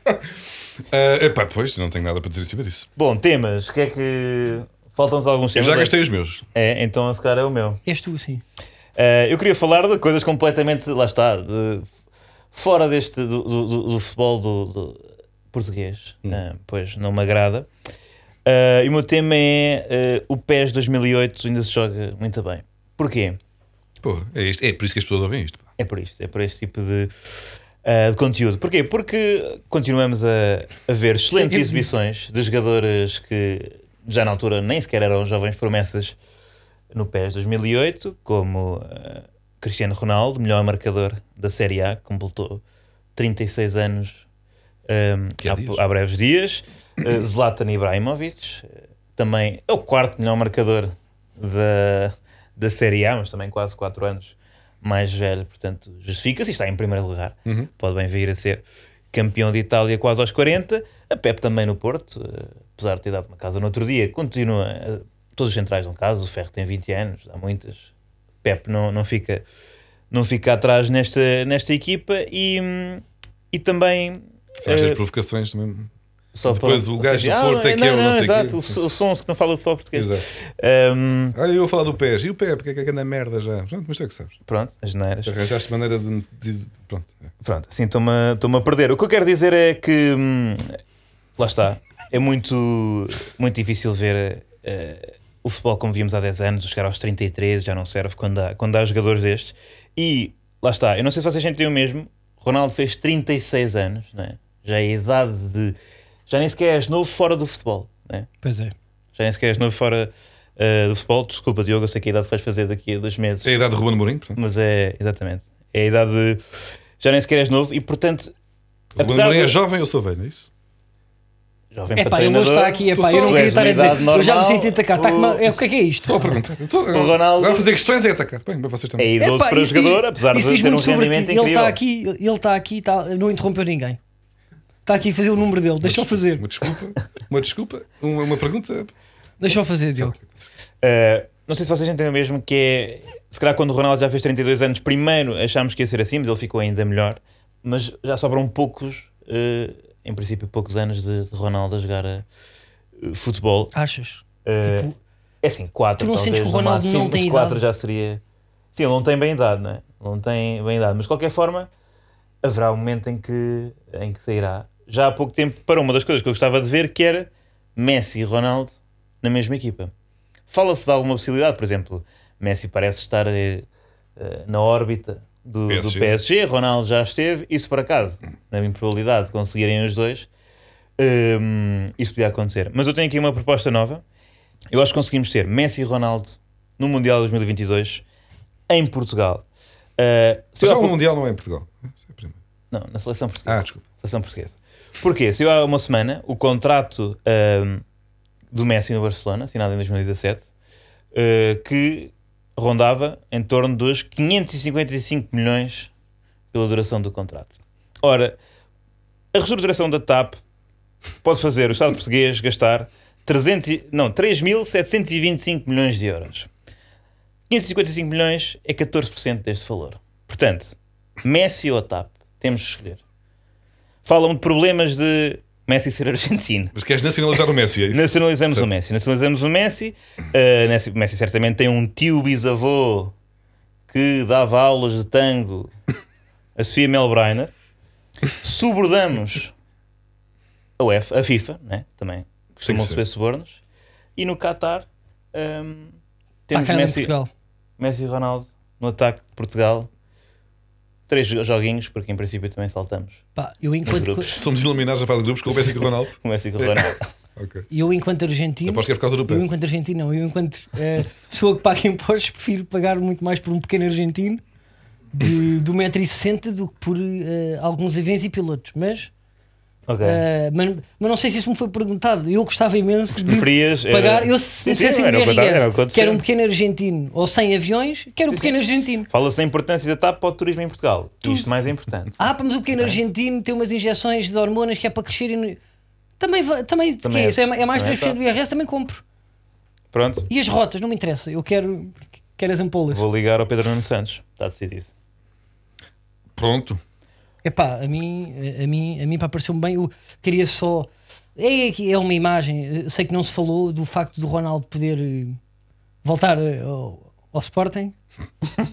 Ah, epá, pois, não tenho nada para dizer em cima disso. Bom, temas, que é que. Faltam-nos alguns Eu temas. já gastei os meus. É, então se calhar é o meu. És tu, sim. Uh, eu queria falar de coisas completamente, lá está, de- fora deste do, do, do- do futebol do, do português, Uh, pois não me agrada. Uh, e o meu tema é uh, o PES 2008 ainda se joga muito bem. Porquê? Pô, é, isto, é por isso que as pessoas ouvem isto. pá. É por isto, é por este tipo de, uh, de conteúdo. Porquê? Porque continuamos a, a ver excelentes Eu- exibições de jogadores que já na altura nem sequer eram jovens promessas no PES 2008 como eh, Cristiano Ronaldo, melhor marcador da Série A, completou 36 anos ehm, Que há há, breves dias. Eh, Zlatan Ibrahimovic, também é o quarto melhor marcador da, da Série A, mas também quase 4 anos mais velho, portanto justifica-se e está em primeiro lugar. Uhum. Pode bem vir a ser campeão de Itália quase aos 40. A Pep também no Porto, eh, apesar de ter dado uma casa no outro dia, continua. eh, todos os centrais dão casa, o Ferro tem 20 anos, há muitas. Pep não, não, fica, não fica atrás nesta, nesta equipa e, hum, e também. São estas eh, provocações também. Só depois para- o gajo seja, do Porto ah, é que é o não sei exato, o, o Sons que não fala de futebol português. Exato. Hum, Olha, eu vou falar do PES. E o PEP, porque é que anda merda já? Pronto, mas tu é que sabes. pronto, as neiras. Arranjaste maneira de. de- pronto. é. Pronto, assim estou-me a, perder. O que eu quero dizer é que hum, lá está, é muito, muito difícil ver eh, o futebol como víamos há 10 anos, chegar aos 33 já não serve quando há, quando há jogadores destes. E lá está, eu não sei se vocês sentem o mesmo. Ronaldo fez 36 anos, não é? já é a idade de. Já nem sequer és novo fora do futebol, não é? Pois é. já nem sequer és novo fora eh, do futebol. Desculpa, Diogo, eu sei que a idade vais fazer daqui a dois meses. É a idade de Ruben Mourinho, portanto. Mas é, exatamente. É a idade de. Já nem sequer és novo e, portanto, Ruben Mourinho é de- jovem, eu sou velho, é isso? jovem É para pá, ele hoje está aqui, é pá, eu não queria estar a dizer. idade Eu já me normal, sinto atacar. Tá, o- é, o que é que é isto? Só a pergunta. O Ronaldo- Vai fazer questões e atacar. Bem, mas vocês É também. idoso Epá, para o isso diz- jogador, apesar isso de ter um rendimento. Ele incrível. está aqui, ele está aqui, tá, não interrompeu ninguém. Está aqui a fazer o número dele. Deixa-o fazer. Uma desculpa. Uma desculpa. Uma, uma pergunta. Deixa-o fazer, Diogo. Uh, não sei se vocês entendem mesmo que é. Se calhar quando o Ronaldo já fez 32 anos, primeiro achámos que ia ser assim, mas ele ficou ainda melhor. Mas já sobram poucos, uh, em princípio, poucos anos de, de Ronaldo a jogar uh, futebol. Achas? Uh, Tipo, é assim, 4 tu não sentes que o Ronaldo não tem 4 idade? já seria. Sim, ele não tem bem idade, não é? Não tem bem idade. Mas de qualquer forma, haverá um momento em que, em que sairá. Já há pouco tempo para uma das coisas que eu gostava de ver, que era Messi e Ronaldo na mesma equipa. Fala-se de alguma possibilidade, por exemplo, Messi parece estar eh, eh, na órbita do do PSG. PSG. Ronaldo já esteve, isso por acaso, na improbabilidade de conseguirem os dois, hum, isso podia acontecer. Mas eu tenho aqui uma proposta nova. Eu acho que conseguimos ter Messi e Ronaldo no Mundial 2022 em Portugal. Uh, se eu Já o pouco- Mundial não é em Portugal. É. Não, na seleção portuguesa. Ah, desculpa. Seleção portuguesa. Porquê? Eu há uma semana o contrato ahm, do Messi no Barcelona, assinado em 2017, eh, que rondava em torno dos 555 milhões pela duração do contrato. Ora, a reestruturação da TAP pode fazer o Estado português gastar 300, e- não, 3.725 milhões de euros. 555 milhões é 14% deste valor. Portanto, Messi ou a TAP? Temos de escolher. Falam de problemas de Messi ser argentino. Mas queres nacionalizar o Messi, é isso? Nacionalizamos Certo. o Messi. Nacionalizamos o Messi. Uh, Messi. Messi certamente tem um tio bisavô que dava aulas de tango a Sofia Melbreiner. Subordamos a UEFA, a FIFA, né? também costumam ser. receber subornos. E no Qatar um, Está temos Messi. Messi e Ronaldo no ataque de Portugal. Três jo- joguinhos, porque em princípio também saltamos. Pá, eu enquanto. Somos eliminados na fase de grupos com o Messi e com o Ronaldo. O Messi e com o Ronaldo. Ok. eu enquanto argentino, Aposto que é por causa do eu enquanto argentino não, eu enquanto eh, pessoa que paga impostos prefiro pagar muito mais por um pequeno argentino de, de 1,60m do que por eh, alguns aviões e pilotos. Mas, Ok. eh, mas, mas não sei se isso me foi perguntado. Eu gostava imenso de Preferias. era- pagar. Eu se Sim, me sim, dissessem o IRS que eu que era um pequeno argentino ou 100 aviões, quero um Sim, pequeno argentino. Fala-se da importância da TAP para o turismo em Portugal. Isto mais é importante. Ah, mas o pequeno argentino tem umas injeções de hormonas que é para crescer e. não- Também, também, Também que é, é- isso? é, ma- mais também é 3% do IRS, também compro. Pronto, E as rotas, não me interessa. Eu quero, quero as ampolas. vou ligar ao Pedro Nuno Santos. Está decidido. Pronto. Epá, a mim, a mim, a mim pareceu-me bem. Eu queria só. É, aqui- é uma imagem. Eu sei que não se falou do facto do Ronaldo poder eh, voltar eh, ao, ao Sporting.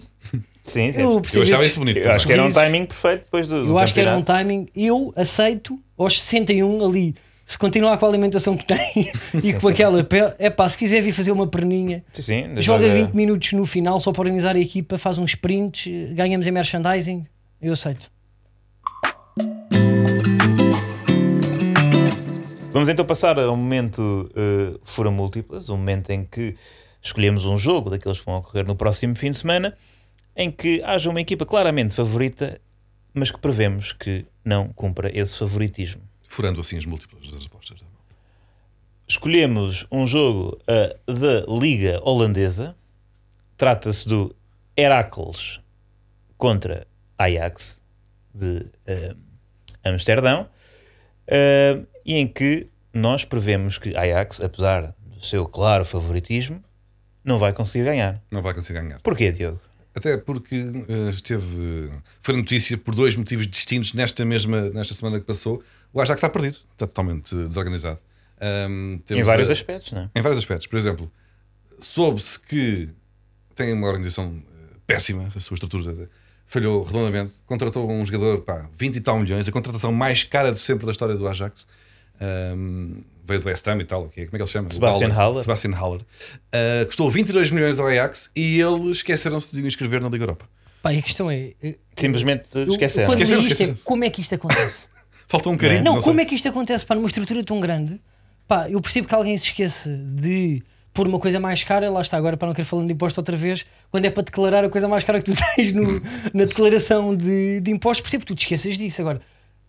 Sim, sim. Eu Eu achava isso bonito. Eu acho que era um timing perfeito depois do. do Eu acho que era um timing. Eu aceito aos 61 ali. Se continuar com a alimentação que tem e com aquela pele, é pá, se quiser vir fazer uma perninha, Sim, sim. joga 20 minutos no final só para organizar a equipa, faz uns sprints, eh, ganhamos em merchandising. Eu aceito. Vamos então passar a um momento uh, fura múltiplas, um momento em que escolhemos um jogo daqueles que vão ocorrer no próximo fim de semana em que haja uma equipa claramente favorita, mas que prevemos que não cumpra esse favoritismo. Furando assim as múltiplas das apostas. Escolhemos um jogo uh, da Liga Holandesa. Trata-se do Heracles contra Ajax de uh, Amsterdão. Uh, e em que nós prevemos que Ajax, apesar do seu claro favoritismo, não vai conseguir ganhar. Não vai conseguir ganhar. Porquê, Diogo? Até porque uh, esteve. Foi notícia por dois motivos distintos nesta mesma nesta semana que passou. O Ajax está perdido, está totalmente desorganizado. Um, em vários a, aspectos, não é? Em vários aspectos. Por exemplo, soube-se que tem uma organização péssima, a sua estrutura falhou redondamente. Contratou um jogador, pá, 20 e tal milhões, a contratação mais cara de sempre da história do Ajax. Um, veio do West Ham e tal, okay. como é que ele se chama? Sebastian Haller. Sebastian Haller. Uh, custou 22 milhões ao Ajax e eles esqueceram-se de inscrever na Liga Europa. Pá, a questão é. Simplesmente esqueceram. Esqueceram, esqueceram. É, como é que isto acontece? Falta um carinho. Não, não como é que isto acontece? Pá, numa estrutura tão grande, pá, eu percebo que alguém se esqueça de pôr uma coisa mais cara, lá está, agora para não querer falar de imposto outra vez, quando é para declarar a coisa mais cara que tu tens no, na declaração de, de impostos, percebo que tu te esqueças disso. Agora,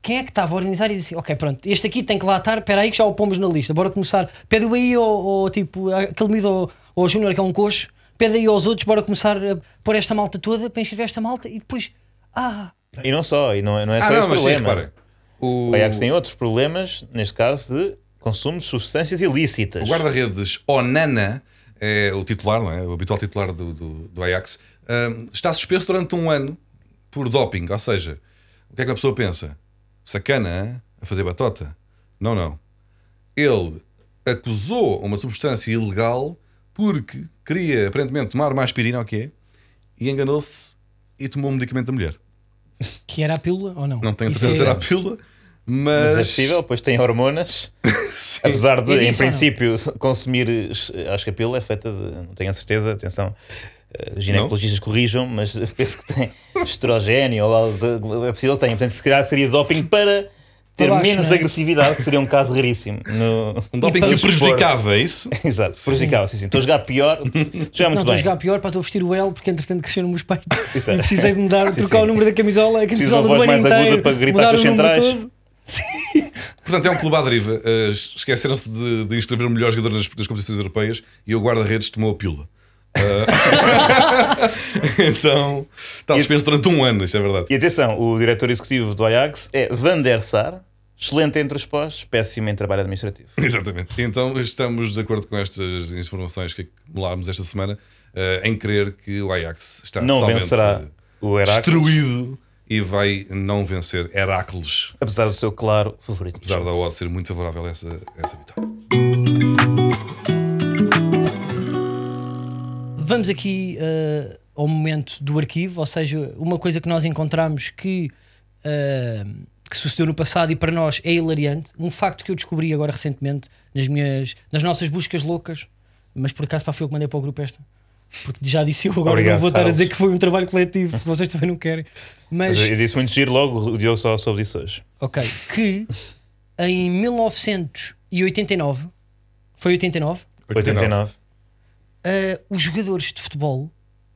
quem é que estava a organizar e disse ok, pronto, este aqui tem que lá estar, espera aí que já o pomos na lista, bora começar, pede aí ao, tipo, aquele mido ao, ao Júnior que é um coxo, pede aí aos outros, bora começar a pôr esta malta toda para inscrever esta malta e depois, ah... E não só, e não, é, não é só ah, esse problema. Sim, o... o Ajax tem outros problemas, neste caso de consumo de substâncias ilícitas. O guarda-redes Onana é o titular, não é? o habitual titular do, do, do Ajax, um, está suspenso durante um ano por doping. Ou seja, o que é que a pessoa pensa? Sacana, hein? a fazer batota? Não, não. Ele acusou uma substância ilegal porque queria aparentemente tomar uma aspirina, ok? E enganou-se e tomou um medicamento da mulher. Que era a pílula ou não? Não tenho certeza se era a pílula. Mas... mas é possível, pois tem hormonas. Apesar de, em princípio, consumir. Acho que a pílula é feita de. Não tenho a certeza, atenção. Uh, ginecologistas não? corrijam, mas penso que tem estrogênio ou algo. É possível que tenha. Portanto, se calhar seria doping para ter baixo, menos é? agressividade, que seria um caso raríssimo. No... Um doping que prejudicava, é isso? Exato, prejudicava, sim, sim. Estou a jogar pior, jogar muito não, bem. Estou a jogar pior para estou a vestir o L, porque entretanto cresceram meus peitos. Precisei de mudar, sim, trocar sim. o número da camisola, a camisola do mais inteiro, aguda para gritar com os centrais. Portanto, é um clube à deriva. Uh, Esqueceram-se de, de, inscrever o melhor jogador nas, nas competições europeias e o guarda-redes tomou a pílula. Uh... então, está suspenso durante um ano, isto é verdade. E atenção, o diretor executivo do Ajax é Van der Sar, excelente entre os pós, péssimo em trabalho administrativo. Exatamente. Então, estamos de acordo com estas informações que acumulámos esta semana uh, em crer que o Ajax está não vencerá o Heracles. destruído e vai não vencer Heracles. Apesar do seu claro favorito. Apesar da odd ser muito favorável a essa, a essa vitória. Vamos aqui uh, ao momento do arquivo, ou seja, uma coisa que nós encontramos que, uh, que sucedeu no passado e para nós é hilariante, um facto que eu descobri agora recentemente nas minhas nas nossas buscas loucas, mas por acaso para foi eu que mandei para o grupo esta porque já disse eu agora Obrigado, não vou estar a dizer que foi um trabalho coletivo, vocês também não querem. Mas, mas eu disse muito giro logo, o Diogo só soube disso hoje. Ok, que em 1989 foi 89? 89. Uh, os jogadores de futebol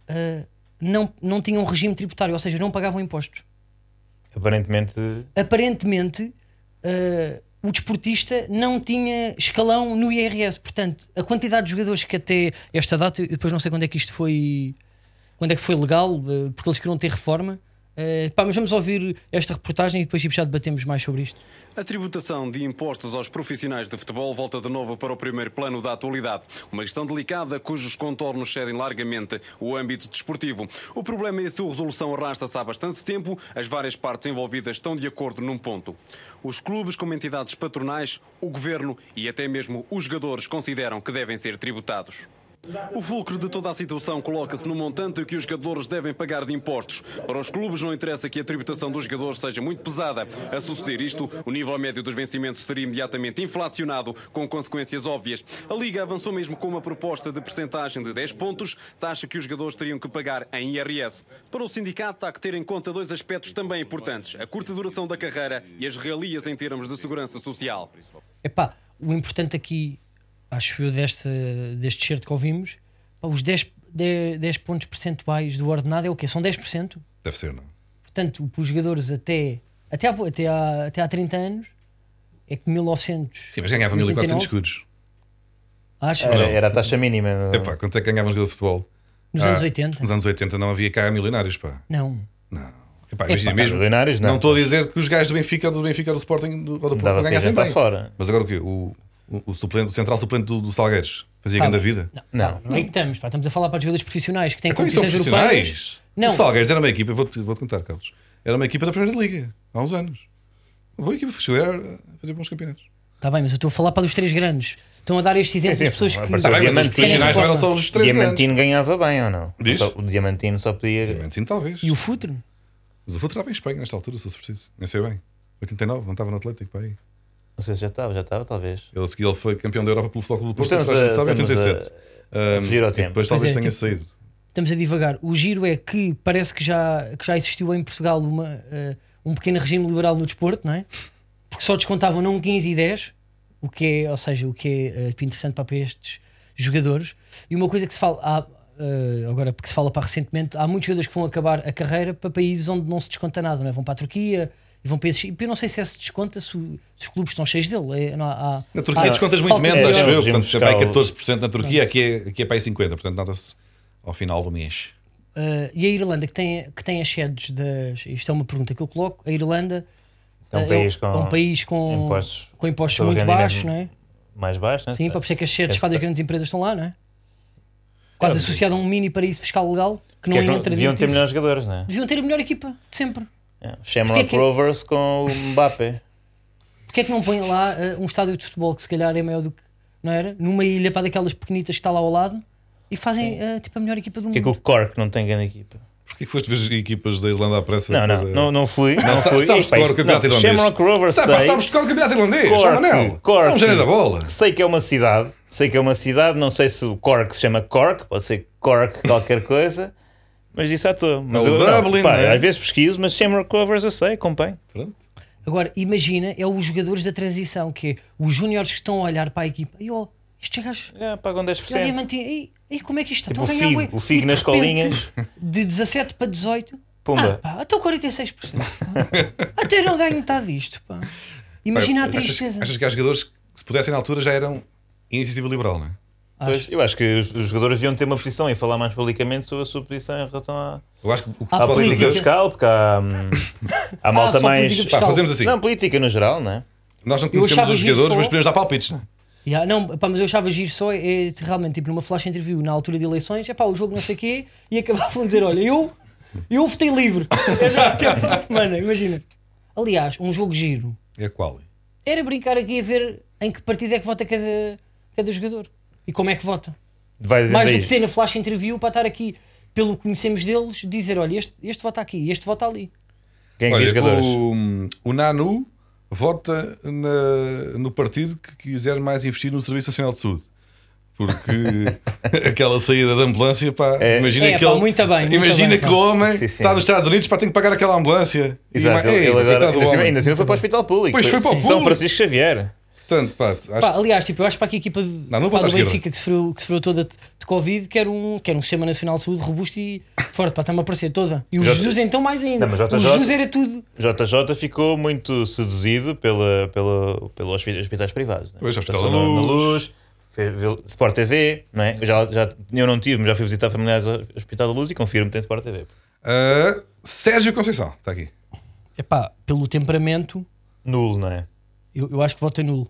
uh, não, não tinham regime tributário, ou seja, não pagavam impostos. Aparentemente. Aparentemente, uh, o desportista não tinha escalão no IRS. Portanto, a quantidade de jogadores que até esta data, depois não sei quando é que isto foi, quando é que foi legal, eh, porque eles queriam ter reforma. Uh, pá, mas vamos ouvir esta reportagem e depois já debatemos mais sobre isto. A tributação de impostos aos profissionais de futebol volta de novo para o primeiro plano da atualidade. Uma questão delicada cujos contornos cedem largamente o âmbito desportivo. O problema é a sua resolução arrasta-se há bastante tempo. As várias partes envolvidas estão de acordo num ponto. Os clubes, como entidades patronais, o governo e até mesmo os jogadores consideram que devem ser tributados. O fulcro de toda a situação coloca-se no montante que os jogadores devem pagar de impostos. Para os clubes não interessa que a tributação dos jogadores seja muito pesada. A suceder isto, o nível médio dos vencimentos seria imediatamente inflacionado, com consequências óbvias. A Liga avançou mesmo com uma proposta de percentagem de 10 pontos, taxa que os jogadores teriam que pagar em IRS. Para o sindicato há que ter em conta dois aspectos também importantes, a curta duração da carreira e as realias em termos de segurança social. Epá, o importante aqui acho eu, deste, deste certo que ouvimos, pá, os 10, 10, 10 pontos percentuais do ordenado é o quê? São 10%. Deve ser, não? Portanto, para os jogadores até, até, há, até, há, até há 30 anos é que 1900. Sim, mas ganhava 1400 escudos. Acho Era, era a taxa mínima. Epá, quanto é que ganhava um jogador de futebol? nos Ah, anos 80. Nos anos 80 não havia cá milionários, pá. Não. Não. Epá, imagina, Epá, mesmo, Milionários, não não. estou a dizer que os gajos do Benfica, do Benfica, do Sporting do, ou do Porto ganhassem para bem. fora. Mas agora o quê? O, o, o suplente, o central suplente do, do Salgueiros fazia Tá grande vida. Não, Não. não, não é que estamos, pá. Estamos a falar para os jogadores profissionais que têm Então, competições europeias. profissionais. Não. O Salgueiros era uma equipa, vou-te vou contar, Carlos. Era uma equipa da Primeira Liga, há uns anos. Uma boa equipa, chegou a fazer bons campeonatos. Está bem, mas eu estou a falar para os três grandes. Estão a dar estes exemplos das pessoas que. Tá bem, mas os Diamantino. profissionais não eram só os três grandes. Diamantino ganhava bem ou não? Diz? Só- O Diamantino só podia. Sim, talvez. E o futre? Mas o futebol estava em Espanha nesta altura, se fosse preciso. Nem sei bem. 89, não estava no Atlético, para aí. Não sei se já estava, já estava, talvez. Ele, a seguir, ele foi campeão da Europa pelo Futebol Clube do Porto, estamos a- sabe, em estamos a- 87. a fugir ao tempo. Depois Pois talvez é, tenha tipo- saído. Estamos a divagar. O giro é que parece que já, que já existiu em Portugal uma, eh, um pequeno regime liberal no desporto, não é? Porque só descontavam não 15 e 10, o que é, ou seja, o que é eh, interessante para estes jogadores. E uma coisa que se fala, há, eh, agora porque se fala para recentemente, há muitos jogadores que vão acabar a carreira para países onde não se desconta nada, não é? Vão para a Turquia e vão para esses. e Eu não sei se é se desconta se, os clubes estão cheios dele. É, não há, há- Na Turquia há descontas muito menos, acho é, eu. Portanto, vai fiscal- 14% na Turquia, aqui é, aqui é para aí 50%. Portanto, nota-se ao final do mês. Uh, e a Irlanda, que tem, que tem as sedes das. Isto é uma pergunta que eu coloco. A Irlanda É um uh, país é com um país com impostos com impostos muito baixos, não é? mais baixos, né? Sim, para perceber que as sedes Esse- quase das grandes empresas estão lá, não é? Quase É, associado a um mini paraíso fiscal legal que não Que é que não- entra deviam ter melhores jogadores, não é? Deviam ter a melhor equipa de sempre. É. Shamrock é que- Rovers com o Mbappé. Porquê é que não põem lá uh, um estádio de futebol que se calhar é maior do que. Não era? Numa ilha para daquelas pequenitas que está lá ao lado e fazem uh, tipo a melhor equipa do Porquê mundo. que o Cork não tem grande equipa? Porquê que foste ver as equipas da Irlanda à pressa? Não, não, para- não, não fui. Não, sa- fui. sabes de cor o campeonato não, irlandês? Shamrock Rovers Sabe, sei. sabes de cor o campeonato irlandês? Cork, Manel. Cork. É um gênio da bola. Sei que é uma cidade, sei que é uma cidade, não sei se o Cork se chama Cork, pode ser Cork qualquer coisa, mas disse à toa. Mas É o eu, não, Dublin, pá, não é? Às vezes pesquiso, mas Shamrock Rovers eu sei, acompanho. Pronto. Agora, imagina, é os jogadores da transição, que é os júniores que estão a olhar para a equipa. E ó, estes gajos. É, pagam E a 10%. Diamantina, e, e como é que isto está? Tipo o Estão a ganhar Figo, o Figo nas colinhas. De 17 para 18. Pumba. Ah, pá, até 46%. pá. Até não ganho metade disto. Pá. Imagina a Pá, achas, tristeza. achas que há jogadores que, se pudessem na altura, já eram iniciativa liberal, não é? Pois, eu acho que os, os jogadores deviam ter uma posição e falar mais publicamente sobre a sua posição em relação à, Eu acho que o que Ah, à pode política fiscal, porque há, hum, há malta só mais. Pá, fazemos assim. Não, política no geral, não é? Nós não conhecemos os jogadores, só- mas podemos dar palpites, não é? Yeah, não, pá, mas eu achava giro só é, é, realmente tipo numa flash interview na altura de eleições, é pá, o jogo não sei o quê, e acabavam de dizer: olha, eu, eu votei livre, eu já até para a semana, imagina. Aliás, um jogo giro É qual? era brincar aqui a ver em que partido é que vota cada, cada jogador e como é que vota. Vai dizer Mais do que ser na flash interview para estar aqui, pelo que conhecemos deles, dizer: olha, este, este vota aqui, este vota ali. Quem é que jogadores? o, o Nanu vota na- no partido que quiser mais investir no Serviço Nacional de Saúde. Porque aquela saída da ambulância, pá, É. imagina É, que pá, ele, muito bem, muito imagina bem, que o homem Sim, sim. está nos Estados Unidos para ter que pagar aquela ambulância. E Exato, ma- ele, Ei, ele agora ainda, assim, ainda assim foi para o hospital público. Pois foi para o São público. Francisco Xavier. Portanto, pá, acho Pá, aliás, tipo, eu acho para que a equipa de, Não, não pá, do. Benfica que sofreu, que sofreu toda de, de Covid quer um, quer um Sistema Nacional de Saúde robusto e forte, para está-me a aparecer toda. E o Já- Jesus então mais ainda. Não, mas o JJ Jesus era tudo. JJ ficou muito seduzido pela, pela, pelos hospi- hospitais privados. Né? Pois, Hospital da na- na Luz. Luz, Sport TV, não é? Eu já, já, eu não tive, mas já fui visitar familiares ao Hospital da Luz e confirmo que tem Sport TV. Ah, Sérgio Conceição, está aqui. Epá, pelo temperamento, Nulo, não é? eu, eu acho que vota nulo.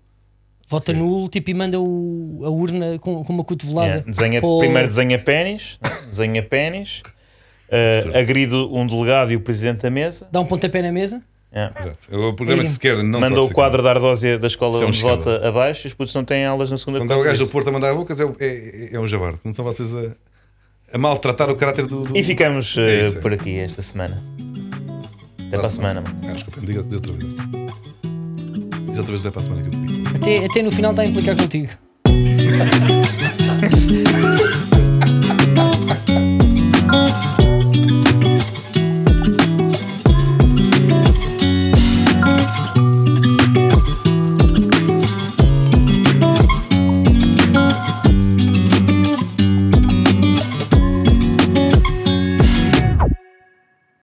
Vota nulo, tipo, e manda o, a urna com, com uma cotovelada. Yeah. Desenha, para o- Primeiro desenha pênis, né? desenha pênis, uh, agride um delegado e o presidente da mesa. Dá um pontapé na mesa. Yeah. Exato. O programa que se quer não Manda trouxe o quadro aqui. da ardósia da escola Isto é um onde escândalo. vota abaixo e os putos não têm aulas na segunda Quando há o gajo do. Porto a mandar bocas, é, é, é um javarde. Não são vocês a, a maltratar o caráter do. do- E ficamos uh, É isso, é. por aqui esta semana. Até para a semana. mano. Ah, desculpa, diga diz outra vez. Diz outra vez até para a semana que eu te. Até, até no final está a implicar contigo.